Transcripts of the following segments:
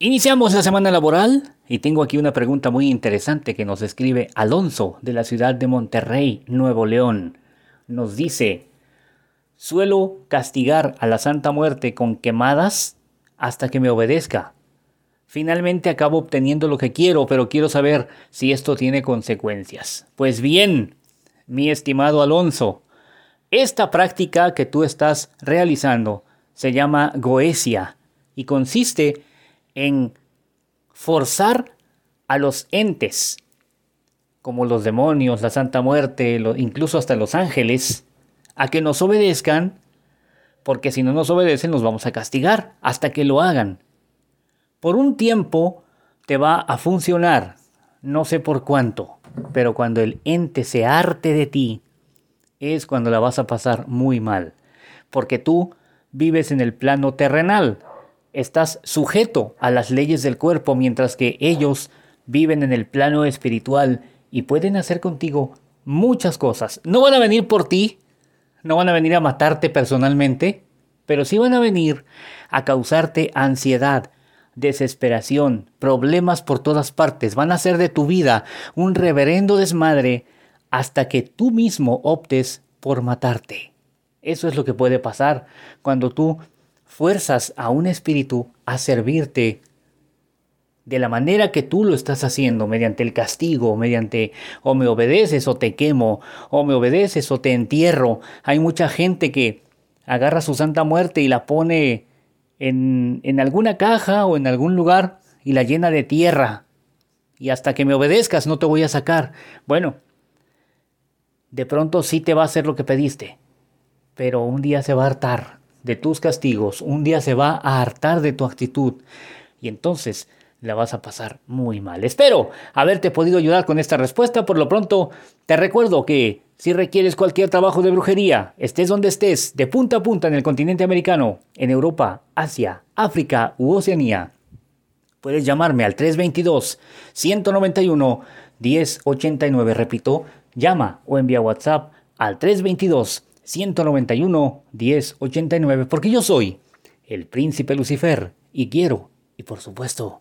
Iniciamos la semana laboral y tengo aquí una pregunta muy interesante que nos escribe Alonso de la ciudad de Monterrey, Nuevo León. Nos dice, suelo castigar a la Santa Muerte con quemadas hasta que me obedezca. Finalmente acabo obteniendo lo que quiero, pero quiero saber si esto tiene consecuencias. Pues bien, mi estimado Alonso, esta práctica que tú estás realizando se llama goesia y consiste en forzar a los entes, como los demonios, la Santa Muerte, incluso hasta los ángeles, a que nos obedezcan, porque si no nos obedecen nos vamos a castigar hasta que lo hagan. Por un tiempo te va a funcionar, no sé por cuánto, pero cuando el ente se arte de ti, es cuando la vas a pasar muy mal, porque tú vives en el plano terrenal, estás sujeto a las leyes del cuerpo mientras que ellos viven en el plano espiritual y pueden hacer contigo muchas cosas. No van a venir por ti, no van a venir a matarte personalmente, pero sí van a venir a causarte ansiedad, desesperación, problemas por todas partes. Van a hacer de tu vida un reverendo desmadre hasta que tú mismo optes por matarte. Eso es lo que puede pasar cuando tú fuerzas a un espíritu a servirte de la manera que tú lo estás haciendo, mediante el castigo, mediante o me obedeces o te quemo, o me obedeces o te entierro. Hay mucha gente que agarra su santa muerte y la pone en, en alguna caja o en algún lugar y la llena de tierra. Y hasta que me obedezcas no te voy a sacar. Bueno, de pronto sí te va a hacer lo que pediste, pero un día se va a hartar de tus castigos, un día se va a hartar de tu actitud y entonces la vas a pasar muy mal. Espero haberte podido ayudar con esta respuesta. Por lo pronto, te recuerdo que si requieres cualquier trabajo de brujería, estés donde estés, de punta a punta en el continente americano, en Europa, Asia, África u Oceanía, puedes llamarme al 322-191-1089. Repito, llama o envía WhatsApp al 322 191 1089 porque yo soy el príncipe Lucifer y quiero, y por supuesto,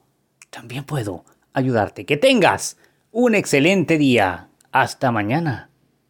también puedo ayudarte. Que tengas un excelente día. Hasta mañana.